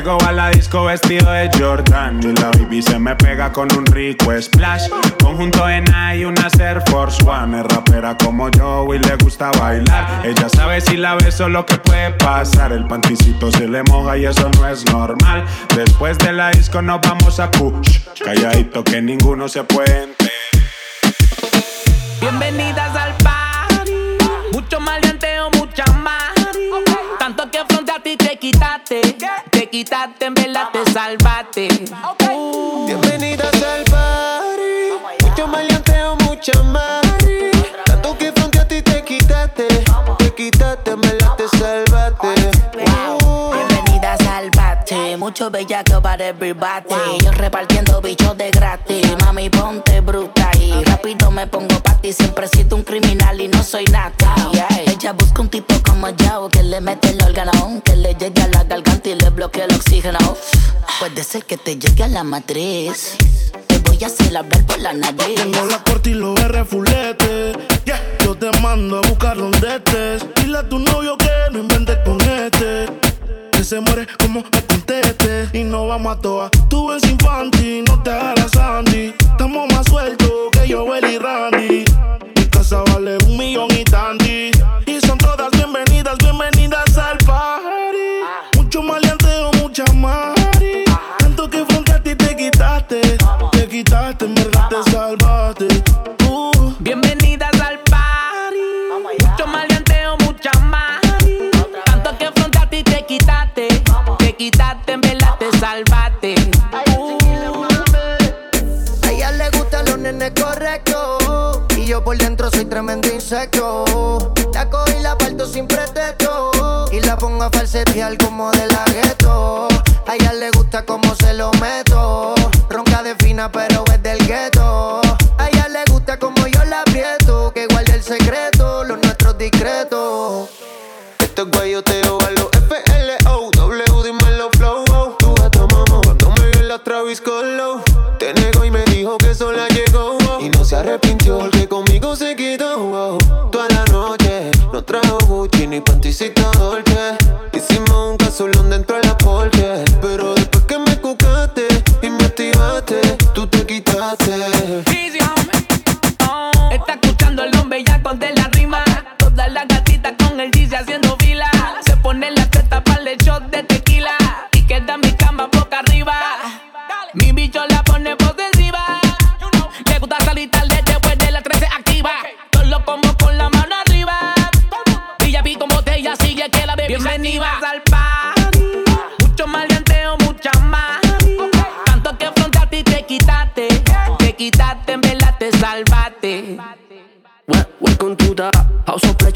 Llego a la disco vestido de Jordan y la baby se me pega con un rico splash. Conjunto en y una Air Force One. Es rapera como yo y le gusta bailar. Ella sabe si la beso lo que puede pasar. El panticito se le moja y eso no es normal. Después de la disco nos vamos a Kush. Calladito que ninguno se puede enterar. Bienvenidas al quitaste, en verdad te salvaste. Uh. Bienvenidas al party. Mucho maleanteo, mucha más. Tanto que frente a ti te quitaste. Te quitaste, me la te salvaste. Bate, mucho bellaco para everybody. Yo repartiendo bichos de gratis. Mami, ponte bruta y rápido me pongo pa' ti. Siempre he sido un criminal y no soy nata. Ella busca un tipo como yo que le mete el órgano, que le llegue a la garganta y le bloquee el oxígeno. Puede ser que te llegue a la matriz. Te voy a hacer hablar por la nariz. Tengo la corte y los R fulete. Yeah. Yo te mando a buscar donde estés. Dile a tu novio que no inventes con este. Que se muere como me conteste. Y no vamos a toa. Tú ves infantil, no te hagas Sandy. Estamos más sueltos que yo, y Randy. Mi casa vale un millón y tanti. Y son todas bienvenidas, bienvenidas al party. Mucho maleanteo, mucha mari. Quitaste, en verdad te salvaste. Uh. Bienvenidas al party. Mucho maleanteo, mucha más. Tanto que frente a ti te quitaste. Te quitaste, en verdad te salvaste. A ella le gustan los nenes correctos. Y yo por dentro soy tremendo insecto. La cojo y la parto sin pretexto. Y la pongo a falsetear como de la gueto. A ella le gusta como se lo meto. Ronca de fina, pero es del gueto. A ella le gusta como yo la aprieto. Que guarde el secreto, los nuestros discretos. Esto es guayoteo a los FLO. W, dímelo flow. oh. Tu gata mamá cuando me vio la Travis Scott low. Te negó y me dijo que sola llegó. oh. Y no se arrepintió porque conmigo se quedó. oh. Toda la noche no trajo Gucci ni panticita Dolce. Hicimos un casolón dentro de la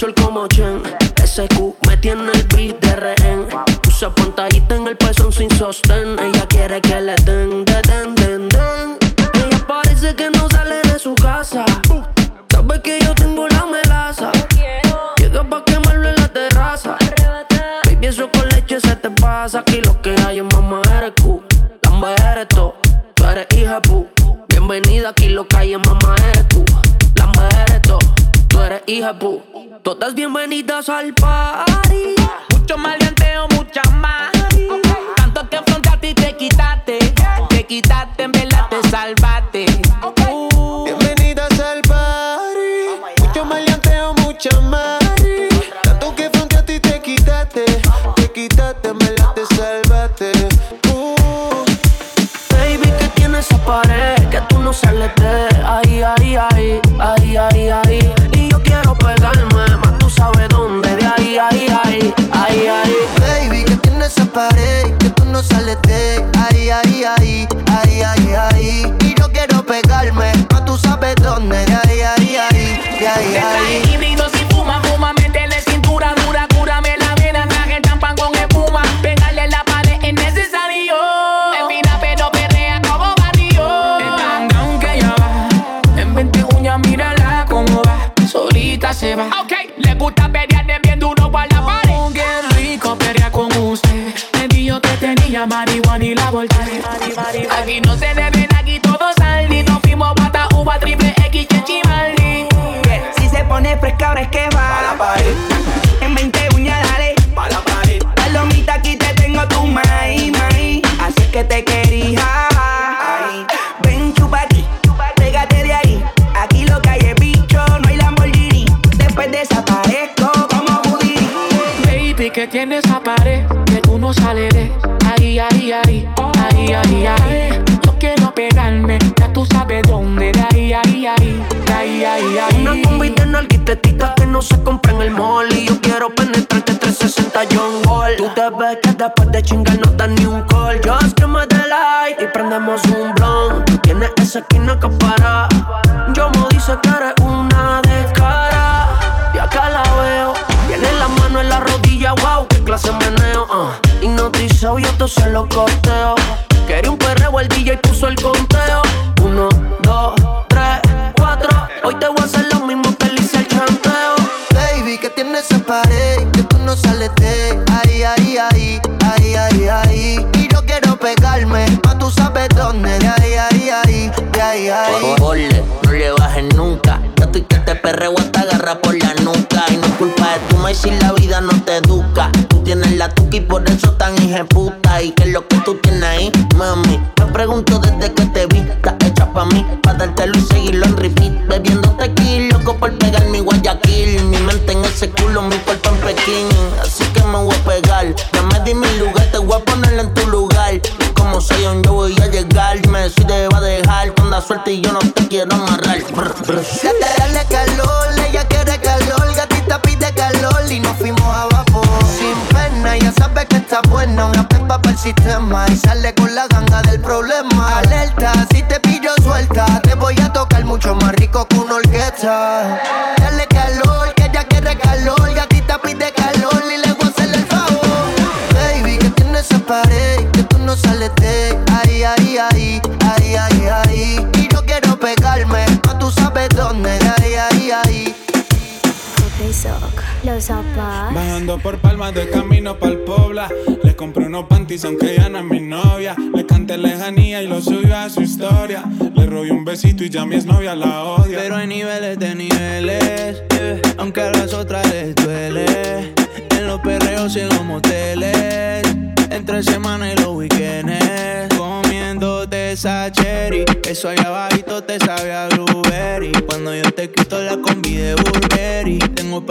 pleasure como Chen. SQ me tiene el beat de rehén. Puse pantallita en el pezón sin sostén. Ella quiere que le den, den, den, den, den. Ella parece que no sale de su casa. Sabe que yo tengo la melaza. Llega pa' quemarlo en la terraza. Baby, eso con leche se te pasa. Aquí lo que hay es mamá eres Q. Lamba eres tú. Tú eres hija pu. Bienvenida aquí lo que hay es mamá eres tú. Lamba eres tú. Tú eres hija pu. Todas bienvenidas al party. Mucho maleanteo, mucha más. Tanto que afrontaste y te quitaste. Te quitaste, en verdad te salvaste. Ahí. híbrido si fuma, fuma, métele cintura dura, cúrame la vena, traje champán con espuma, pegarle la pared es necesario. Es fina pero perrea como barrio. Es tan down que ya va, en 20 uñas mírala cómo va, solita se va. Ok, le gusta pelear de bien duro para la pared. Oh, qué rico pelear con usted, me dijo que tenía marihuana y la volteé. Aquí no se deben, se pone fresca, ahora es que va. la pared, En 20 uñas, dale. pa' la pared. Palomita, aquí te tengo tu mai, mai. Así es que te quería. Ay. Ven, chupa aquí. Pégate de ahí. Aquí lo que hay es bicho, no hay Lamborghini. Después desaparezco como Houdini. Baby, que tienes esa pared que tú no sales de ahí, ahí, ahí, ahí, ahí, ahí. Ahí, ahí, ahí. Una combi de nalguitetitas que no se compra en el mall. Y yo quiero penetrarte 360 John Wall Tú te ves que después de chingar no das ni un call. Just que me dé light y prendemos un blunt Tú tienes esa esquina que para. Yo me dice que eres una descara. Y acá la veo. Tiene la mano en la rodilla, wow, qué clase meneo uh. Hipnotizado yo te se lo corteo Quería un perreo, el DJ puso el conteo. Uno, dos, Hoy te voy a hacer lo mismo que le hice el chanteo Baby, que tiene esa pared que tú no sales de ahí, ahí, ahí, ahí, ahí, ahí. Y yo quiero pegarme, más tú sabes dónde, de ahí, ahí, ahí, de ahí, ahí. Ole, no le bajes nunca. Yo estoy que te perreo hasta agarra por la nuca. Y no es culpa de tu maíz si la vida no te educa. Tú tienes la tuca y por eso tan puta. Y que es lo que tú tienes ahí, mami. Me pregunto desde que te vi, pa' mí. Pa' dártelo y seguirlo en repeat. Bebiendo tequila, loco por pegar mi Guayaquil. Mi mente en ese culo, mi cuerpo en Pekín. Así que me voy a pegar. Ya me di mi lugar, te voy a poner en tu lugar. Como soy un yo voy a llegar. Me decide va a dejar con la suerte y yo no te quiero amarrar. Brr, brr. Dale, calor, ella quiere calor, gatita pide calor y nos fuimos a vapor. Sin pena, ya sabe que está buena, una pepa para el sistema y sale con la ganga del problema. Alerta, si te mucho más rico que una orquesta. Dale calor, que ella quiere calor, gatita pide calor y le voy a hacer el favor. Baby, que tienes esa pared, que tú no sales de ahí, ahí, ahí, ahí, ahí, ahí. Y yo quiero pegarme, más tú sabes dónde, de ahí, ahí, ahí. Los zapatos. Bajando por palmas de camino pa'l pobla. Le compré unos panties aunque ya no es mi novia. Le canté lejanía y lo subió a su historia. Le robé un besito y ya mi novia la odia. Pero hay niveles de niveles, eh, aunque a las otras les duele. En los perreos y en los moteles, entre semana y los weekends. Comiéndote esa cherry, eso allá abajito te sabe a blueberry. Cuando yo te quito la combi de Burberry, tengo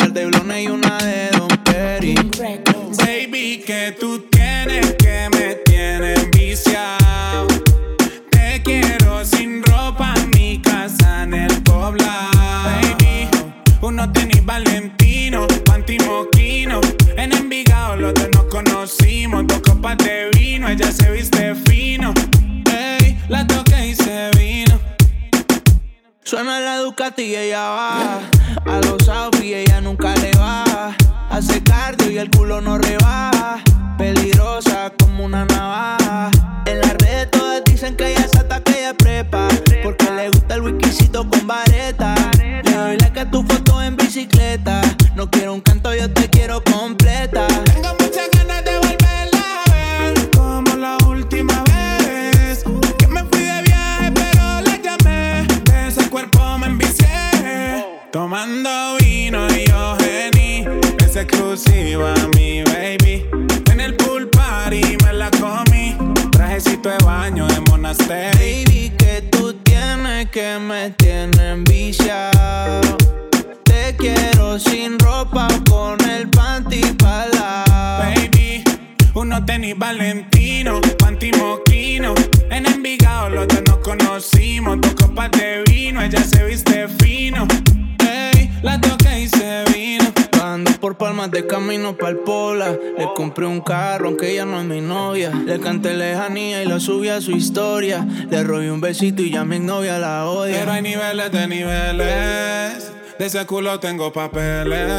y ya mi novia la odia. Pero hay niveles de niveles. De ese culo tengo papeles.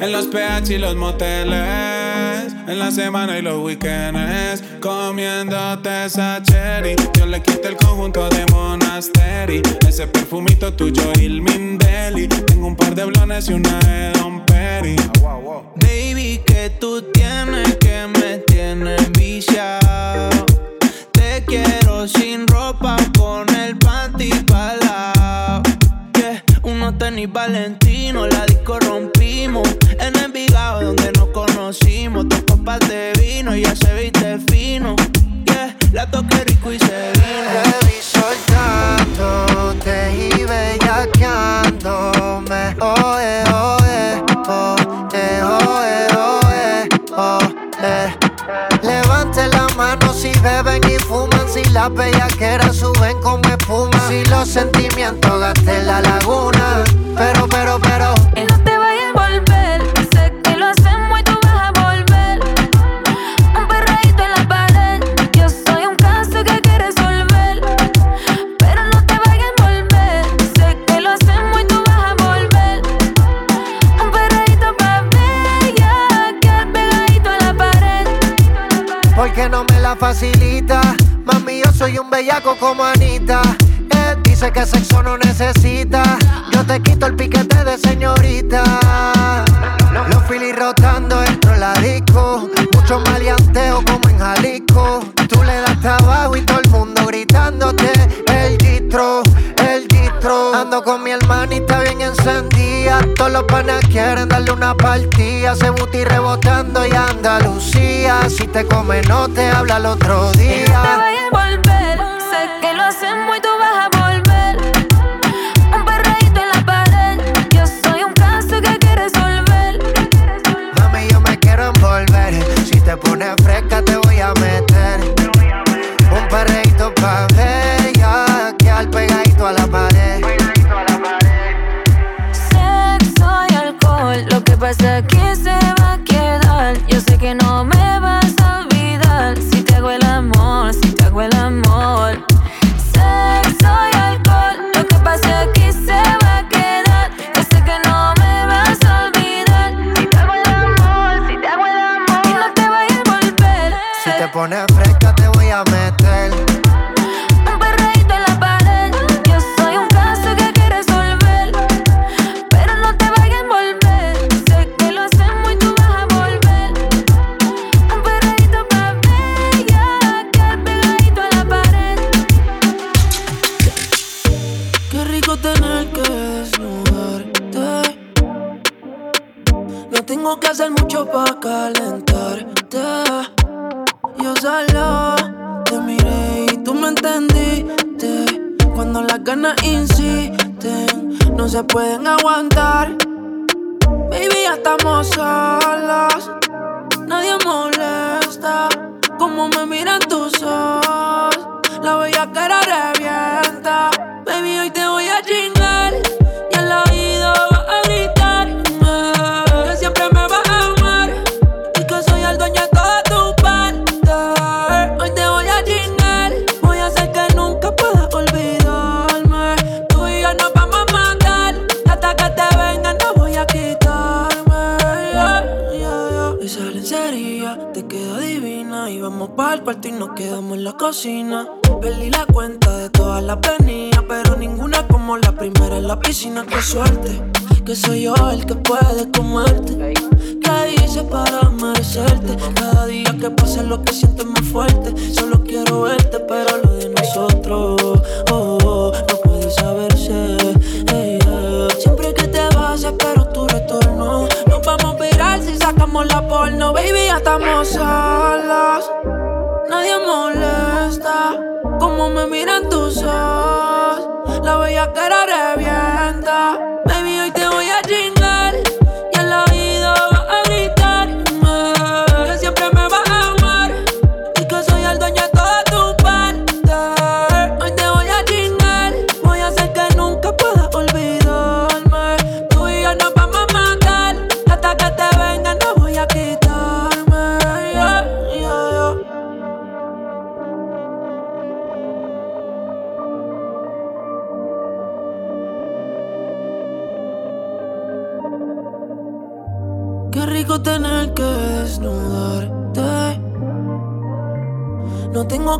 En los PH y los moteles. En la semana y los weekends. Comiéndote esa cherry. Yo le quité el conjunto de Monasteri. Ese perfumito tuyo, Il Mindeli. Tengo un par de blones y una de Don Perry. Baby, que tú tienes que me tienes viciado. Te quiero sin ropa con el panty palao. Yeah, unos tenis valentino, la disco rompimos. En Envigado donde nos conocimos, dos copas de vino, ya se viste fino. La toqué rico y las bellaqueras suben como espuma, si los sentimientos gasten la laguna. Pero, pero, pero, Y no te vayas a volver. Sé que lo hacemos y tú vas a volver. Un perreíto en la pared. Yo soy un caso que que resolver. Pero no te vayas a volver. Sé que lo hacemos y tú vas a volver. Un perreíto pa' bella. Que pegadito a la pared. porque no me la facilita. Soy un bellaco como Anita. Eh, dice que sexo no necesita. Yo te quito el piquete de señorita. Los filis rotando dentro de la disco. Mucho maleanteo como en Jalisco. Tú le das trabajo y todo el mundo gritándote. El distro, el distro. Ando con mi hermanita bien encendida. Todos los panas quieren darle una partida. Se buti rebotando y Andalucía. Si te come, no te habla el otro día. que soy yo el que puede comerte. ¿Qué hice para merecerte? Cada día que pasa lo que siento es más fuerte. Solo quiero verte, pero lo de nosotros oh, oh, no puede saberse. Siempre que te vas, espero tu retorno. Nos vamos a virar si sacamos la porno. Baby, ya estamos solas. Nadie molesta como me miran tus ojos. La bella cara revienta. Baby, hoy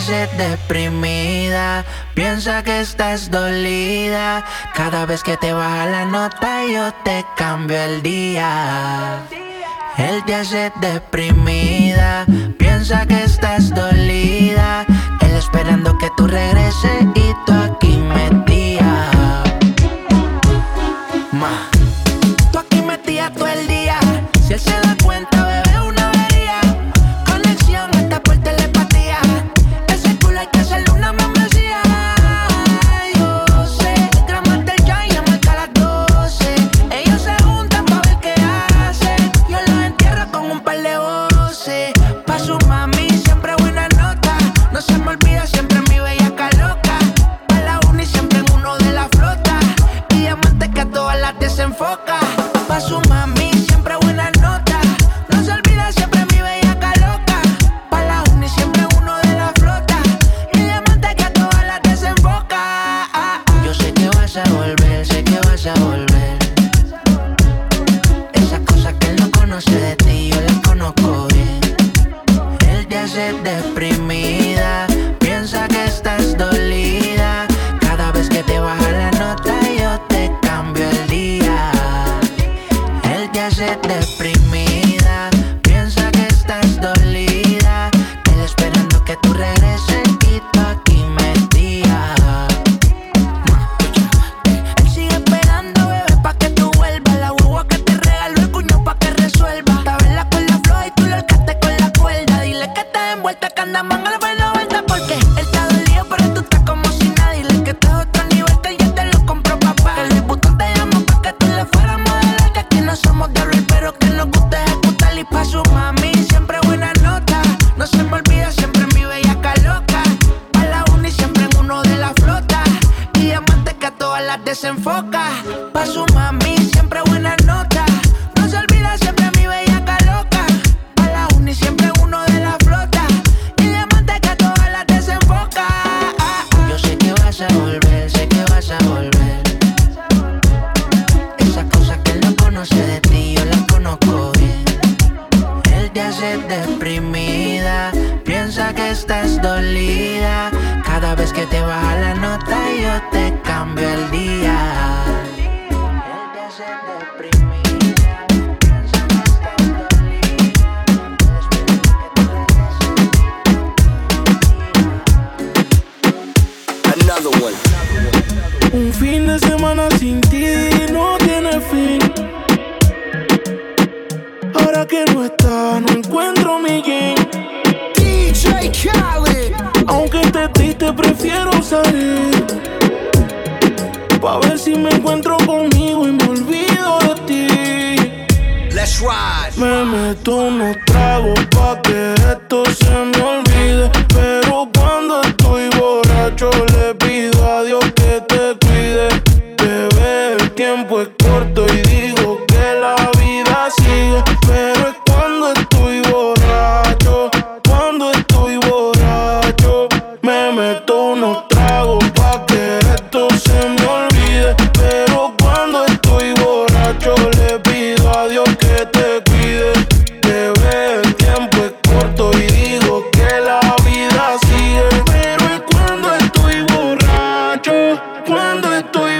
amaneces deprimida, piensa que estás dolida. Cada vez que te baja la nota yo te cambio el día. Él te hace deprimida, piensa que estás dolida. Él esperando que tú regreses y tú aquí me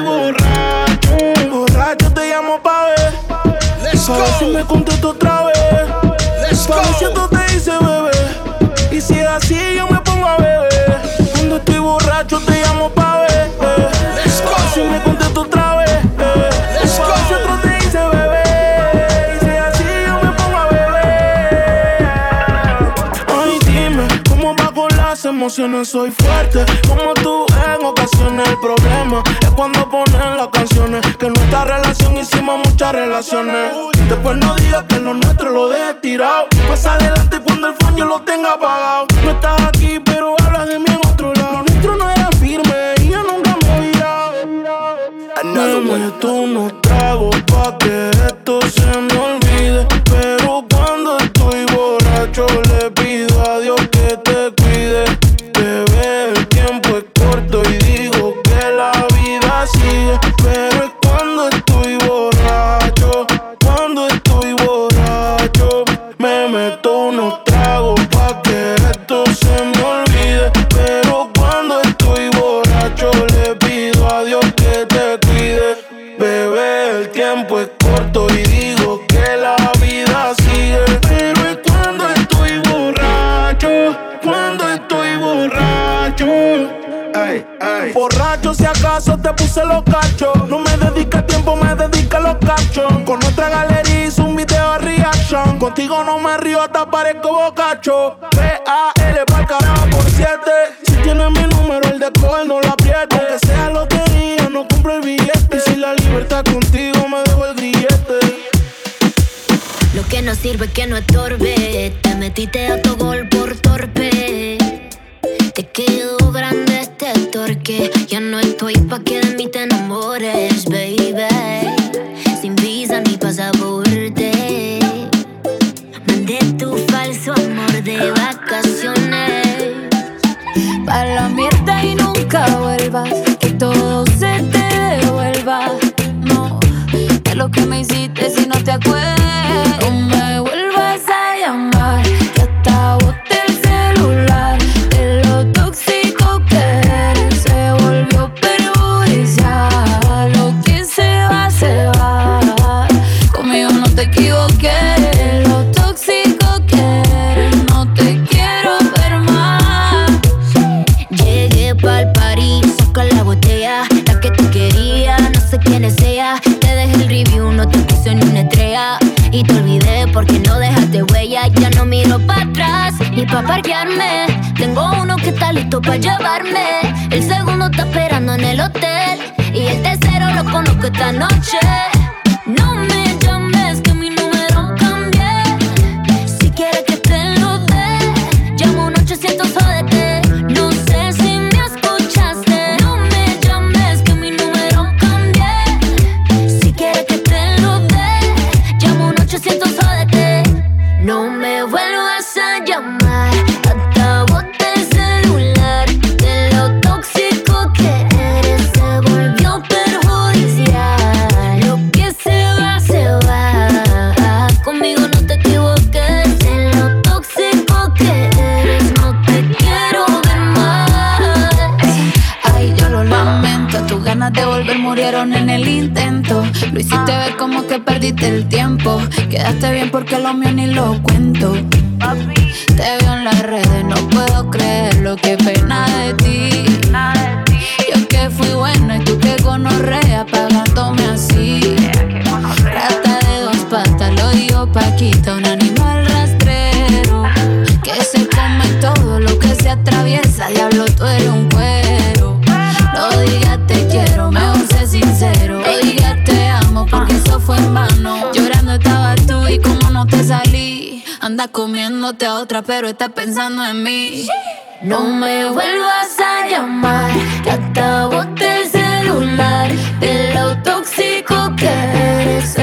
borracho, borracho te llamo pa' ver. Let's pa' ver go. si me contesto otra emociones soy fuerte. Como tú en ocasiones el problema es cuando ponen las canciones. Que en nuestra relación hicimos muchas relaciones. Después no digas que lo nuestro lo dejes tirado. Pasa adelante cuando el fan lo tenga apagado. No estás aquí, pero hablas de mí en otro lado. Lo nuestro no era firme y yo nunca me virado. Dame tú no trago pa' que esto se me olvide. Pero cuando estoy borracho, Contigo no me río, hasta parezco bocacho. P-A-L pa'l carajo por siete. Si tienes mi número, el de call no la apriete. Aunque sea lo que lotería, no compro el billete. Y si la libertad contigo, me dejo el grillete. Lo que no sirve que no estorbe. Te metiste a tu gol por torpe Quedaste bien porque lo mío ni lo cuento. Te veo en las redes, no puedo creer lo que pena de ti. Nada de ti. Yo que fui bueno y tú que gonorrea pagándome así. Yeah, Rata de dos patas, lo digo Paquita, una anda comiéndote a otra, pero está pensando en mí. No me vuelvas a llamar, que acabo el celular. De lo tóxico que eres,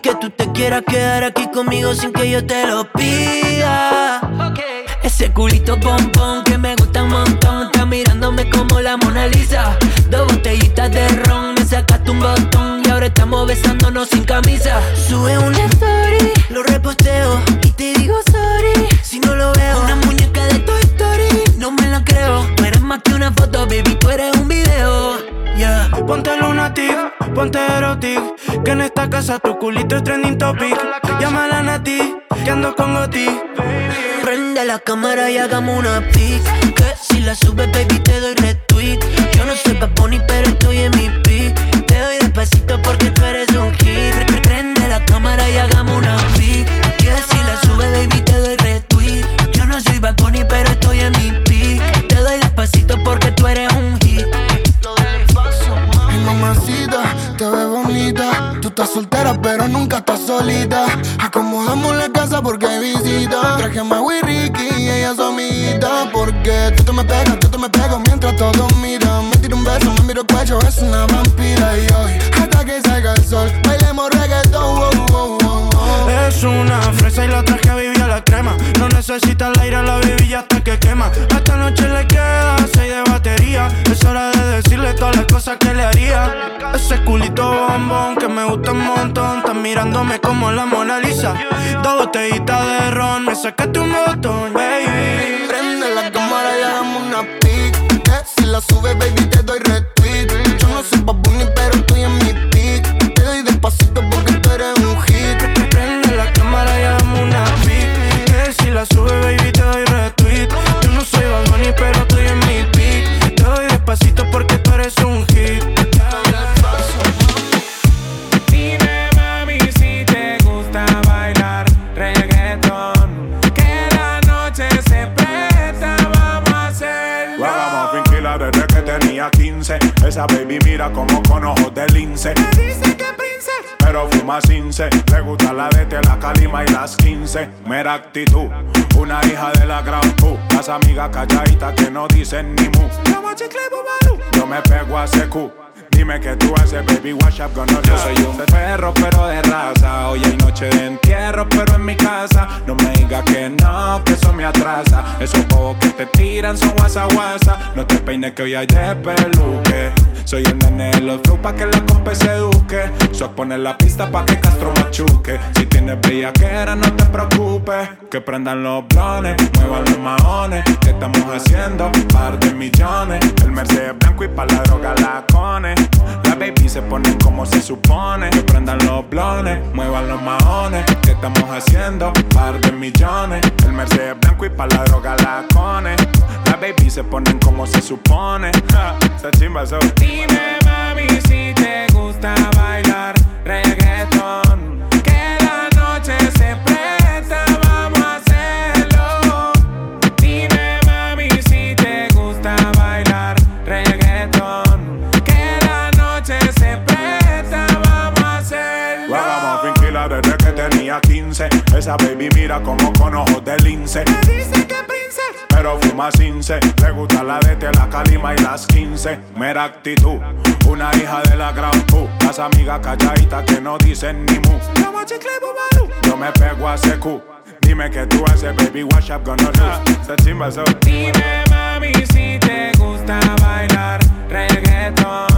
que tú te quieras quedar aquí conmigo sin que yo te lo pida. Ese culito pompón que me gusta un montón. Está mirándome como la Mona Lisa. Dos botellitas de ron, me sacaste un botón. Y ahora estamos besándonos sin camisa. Sube una story, lo reposteo. Y te digo sorry si no lo veo. Una muñeca de Toy Story, no me la creo. No eres más que una foto, baby, tú eres un video. Ponte lunatic, ponte erotic Que en esta casa tu culito es trending topic Llámala a Nati, que ando con Goti Prende la cámara y hagamos una pic. Que si la subes, baby, te doy retweet. Yo no soy Bad Bunny, pero estoy en mi pic. Te doy despacito porque estás soltera, pero nunca estás solita. Acomodamos la casa porque hay visita. Traje a Maui Ricky y ella su amiguita. Porque tú te me pegas, yo te me pego mientras todos miran. Me tiro un beso, me miro el cuello, es una vampira. Y hoy, hasta que salga el sol, bailemos reggaetón. wow, wow, wow. Es una fresa y la traje No necesita el aire, la baby hasta que quema. Esta noche le queda seis de batería. Es hora de decirle todas las cosas que le haría. Ese culito bombón que me gusta un montón Está mirándome como la Mona Lisa. Dos botellitas de ron, me sacaste un botón, baby. Prende la cámara y hagamos una pic. Si la sube, baby, te doy retweet. Yo no soy Bad Bunny, 15. Le gusta la DT, la calima y las 15. Mera actitud, una hija de la gran Q. Las amigas calladitas que no dicen ni mu. Yo me pego a ese Dime que tú haces, baby, wash up, gonna Yo soy un perro, pero de raza. Hoy hay noche de entierro, pero en mi casa. No me digas que no, que eso me atrasa. Esos bobos que te tiran son guasa guasa. No te peines que hoy hay de peluque. Soy el nene de los flow pa' que la compa se eduque. Poner la pista pa' que Castro machuque. Si tienes bellaquera, no te preocupes. Que prendan los blones, muevan los maones. ¿Qué estamos haciendo? Par de millones. El Mercedes blanco y pa' la droga la cone. La baby se ponen como se supone. Que prendan los blones, muevan los maones. ¿Qué estamos haciendo? Par de millones. El Mercedes blanco y pa' la droga la cone. La baby se ponen como se supone. esa chimba, so. Dime mami si te gusta bailar reggaeton Esa baby mira como con ojos de lince Me dice que pero fuma cince. Le gusta la de la calima y las 15. Mera actitud, una hija de la gran Q. Las amigas calladitas que no dicen ni mu. Yo me pego a secu. Dime que tú haces, baby, wash up, gonna chimba, so. Dime, mami, si te gusta bailar reggaeton.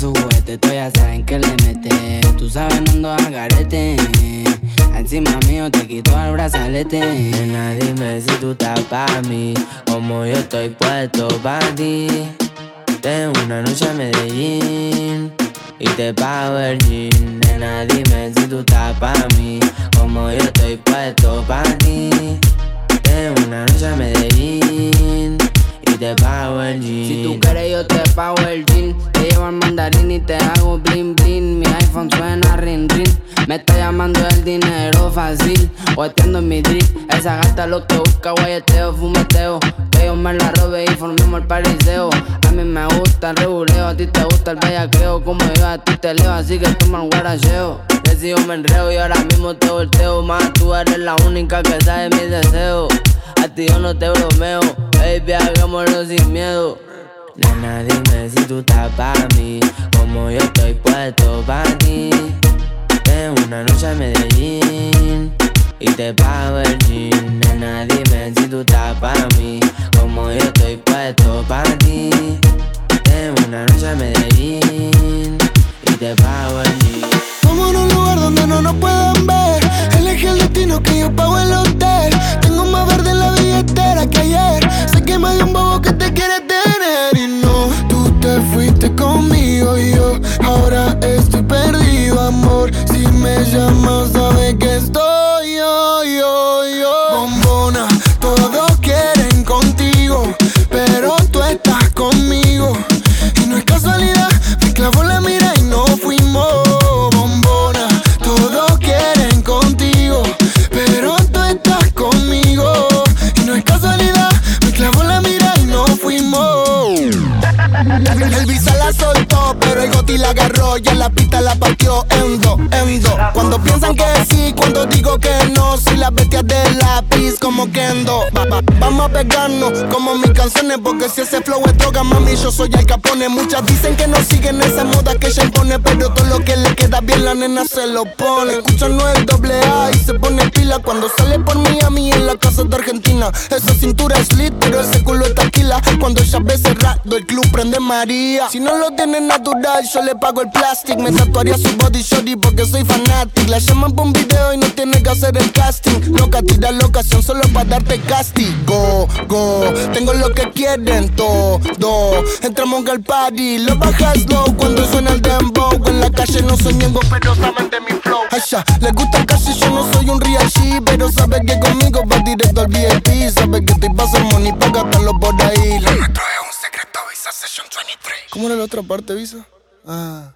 Su juguete, ya saben que le mete. Tú sabes, no ando a. Encima mío te quito el brazalete. Nena, dime si tú estás pa' mí. Como yo estoy puesto pa' ti. Tengo una noche a Medellín y te pago el jean. Nena, dime si tú estás pa' mí. Como yo estoy puesto pa' ti. Tengo una noche a Medellín te pago el jean. Si tú quieres, yo te pago el jean. Te llevo al mandarín y te hago bling bling. Mi iPhone suena ring ring. Me está llamando el dinero fácil. O en mi drip. Esa gata lo que busca, guayeteo, fumeteo. Que yo me la robe y formemos el pariseo. A mí me gusta el reguleo, a ti te gusta el bellaqueo. Como yo a ti te leo, así que toma el guaracheo. Decido me enreo y ahora mismo te volteo. Más tú eres la única que sabe mis deseos. A ti yo no te bromeo, baby, hagámoslo sin miedo. Nena, dime si tú estás pa' mí, como yo estoy puesto pa' ti. Tengo una noche a Medellín y te pago el jean. Nena, dime si tú estás pa' mí, como yo estoy puesto pa' ti. Tengo una noche a Medellín y te pago el jean. Vamos en un lugar donde no nos puedan como mis canciones, porque si ese flow es droga, mami, yo soy el capone. Muchas dicen que no siguen esa moda que ella impone, pero todo lo que le queda bien la nena se lo pone. Escuchan no el doble A cuando sale por Miami en la casa de Argentina. Esa cintura es lit, pero ese culo es taquila Cuando ella ve cerrado, el club prende María. Si no lo tiene natural, yo le pago el plastic. Me tatuaría su body shorty porque soy fanatic La llaman por un video y no tiene que hacer el casting. Loca, tira la ocasión solo para darte castigo. Go, tengo lo que quieren todo. Entramos al party, lo bajas low. Cuando suena el dembow En la calle no soy miembro, pero saben de mi flow. Ay, ya, les gusta casi, yo no soy un real pero sabes que conmigo vas directo al VIP. Sabes que te pasa money pa' gastarlo por ahí. Lo nuestro es un secreto, Visa Session 23. ¿Cómo era la otra parte, Visa? Ah.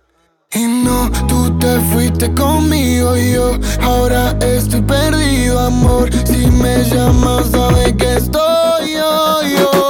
Y no, tú te fuiste conmigo y yo ahora estoy perdido, amor. Si me llamas, sabes que estoy yo, yo.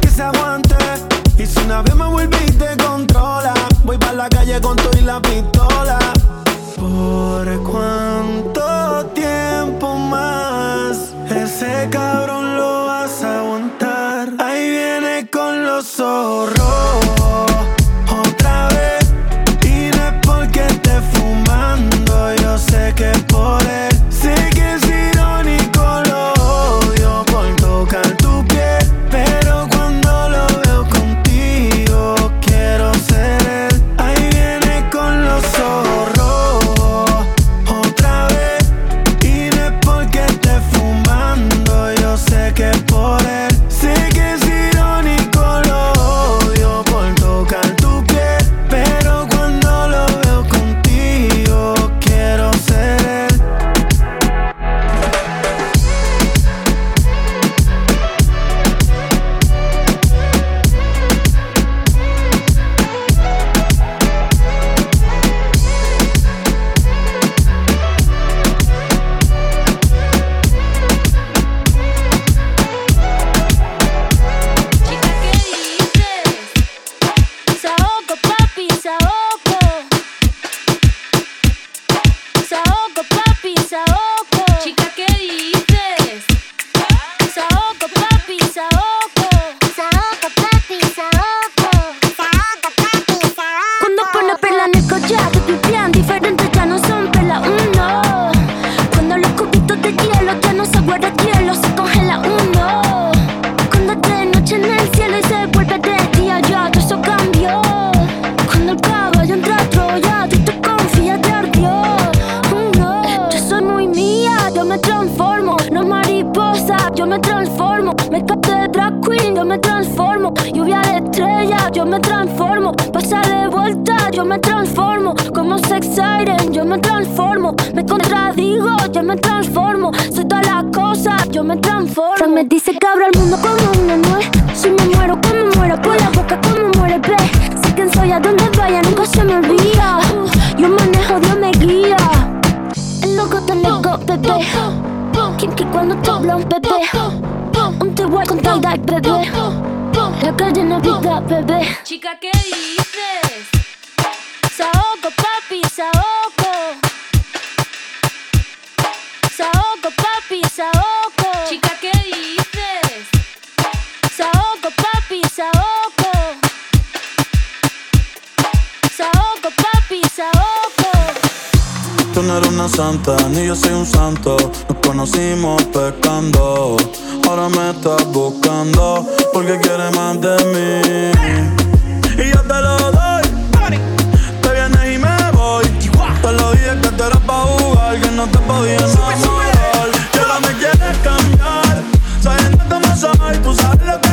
que se aguante. Y si una vez me vuelve te controla, voy para la calle con todo y la pistola. ¿Por cuánto tiempo más ese cabrón lo vas a aguantar? Ahí viene con los zorros. Me transformo. No mariposa, yo me transformo. Me capté de drag queen, yo me transformo. Lluvia de estrella, yo me transformo. Pasa de vuelta, yo me transformo. Como sex siren, yo me transformo. Me contradigo, yo me transformo. Soy toda la cosa, yo me transformo. me dice que abro el mundo como una nuez. Si me muero, como muero, por la boca, como muere el pez. Sé quién soy, a donde vaya, nunca se me olvida. Cuando te habla un bebé. Un te voy con tie bebé. La calle no vida, bebé. Chica, ¿qué dices? Saoco, papi, saoco. Saoco, papi, saoco. Chica, ¿qué dices? Saoco, papi. Saoco, Tú no eres una santa, ni yo soy un santo. Nos conocimos pecando. Ahora me estás buscando porque quieres más de mí. Y yo te lo doy. Te vienes y me voy. Te lo dije que te eras pa' jugar, que no te podía enamorar. Y ahora me quieres cambiar. Sabiendo cómo soy, tú sabes lo que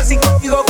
va a haber confianza si contigo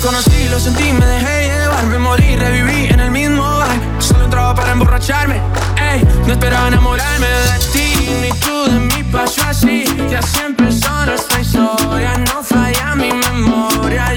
conocí, lo sentí, me dejé llevar Me morí, reviví en el mismo bar. Solo entraba para emborracharme Ey, no esperaba enamorarme de ti Ni tú de mí pasó así. Ya siempre empezó nuestra historia No falla mi memoria,